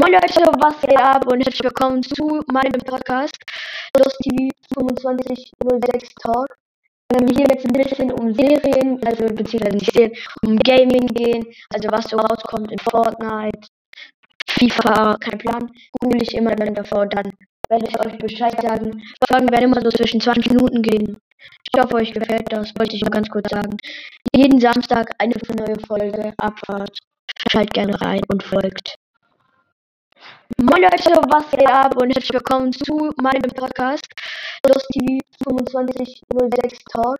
Moin Leute, was geht ab und herzlich willkommen zu meinem Podcast Los TV 2506 Talk. Ähm, hier wird es ein bisschen um Serien, also beziehungsweise nicht Serien, um Gaming gehen, also was so rauskommt in Fortnite, FIFA, kein Plan, google ich immer dann davor, dann werde ich euch Bescheid sagen. Folgen werden immer so zwischen 20 Minuten gehen. Ich hoffe, euch gefällt das, wollte ich nur ganz kurz sagen. Jeden Samstag eine neue Folge, Abfahrt. Schalt gerne rein und folgt. Moin Leute, was geht ab und herzlich willkommen zu meinem Podcast Los TV 2506 Talk.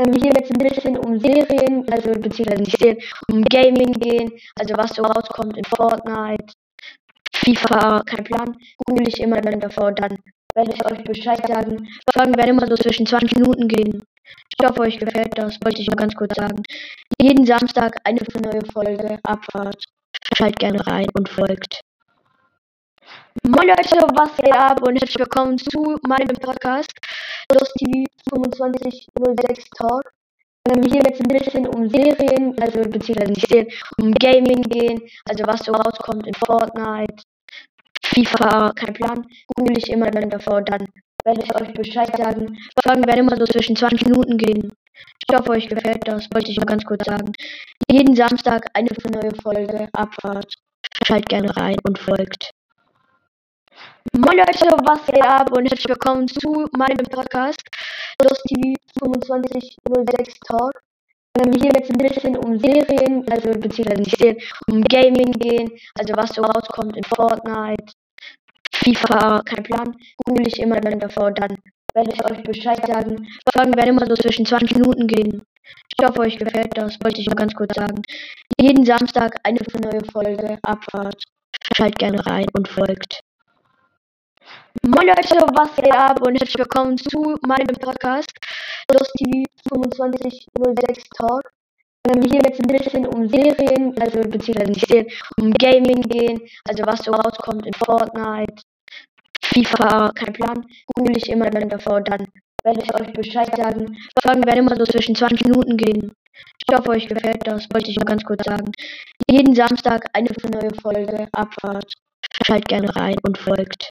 Ähm, hier wird es ein bisschen um Serien, also beziehungsweise nicht Serien, um Gaming gehen, also was so rauskommt in Fortnite, FIFA, kein Plan, google ich immer dann davor, dann werde ich euch Bescheid sagen. Folgen werden immer so zwischen 20 Minuten gehen. Ich hoffe, euch gefällt das, wollte ich nur ganz kurz sagen. Jeden Samstag eine neue Folge, Abfahrt. Schalt gerne rein und folgt. Moin Leute, was geht ab und herzlich willkommen zu meinem Podcast Los TV 2506 Talk. Ähm, hier wird es ein bisschen um Serien, also beziehungsweise nicht Serien, um Gaming gehen, also was so rauskommt in Fortnite, FIFA, kein Plan, google ich immer dann davor, dann werde ich euch Bescheid sagen. Folgen werden immer so zwischen 20 Minuten gehen. Ich hoffe, euch gefällt das, wollte ich nur ganz kurz sagen. Jeden Samstag eine neue Folge, Abfahrt. Schalt gerne rein und folgt. Moin Leute, was geht ab und herzlich willkommen zu meinem Podcast TV 2506 Talk. Ähm, hier wird es ein bisschen um Serien, also beziehungsweise nicht Serien, um Gaming gehen, also was so rauskommt in Fortnite, FIFA, kein Plan, google ich immer dann davor, dann werde ich euch Bescheid sagen. Folgen werden immer so zwischen 20 Minuten gehen. Ich hoffe, euch gefällt das, wollte ich nur ganz kurz sagen. Jeden Samstag eine neue Folge, Abfahrt. Schalt gerne rein und folgt. Moin Leute, was geht ab und herzlich willkommen zu meinem Podcast TV 2506 Talk. Ähm, hier wird es ein bisschen um Serien, also beziehungsweise nicht Serien, um Gaming gehen, also was so rauskommt in Fortnite, FIFA, kein Plan, google ich immer dann davor, dann werde ich euch Bescheid sagen. Folgen werden immer so zwischen 20 Minuten gehen. Ich hoffe, euch gefällt das, wollte ich nur ganz kurz sagen. Jeden Samstag eine neue Folge, Abfahrt. Schalt gerne rein und folgt.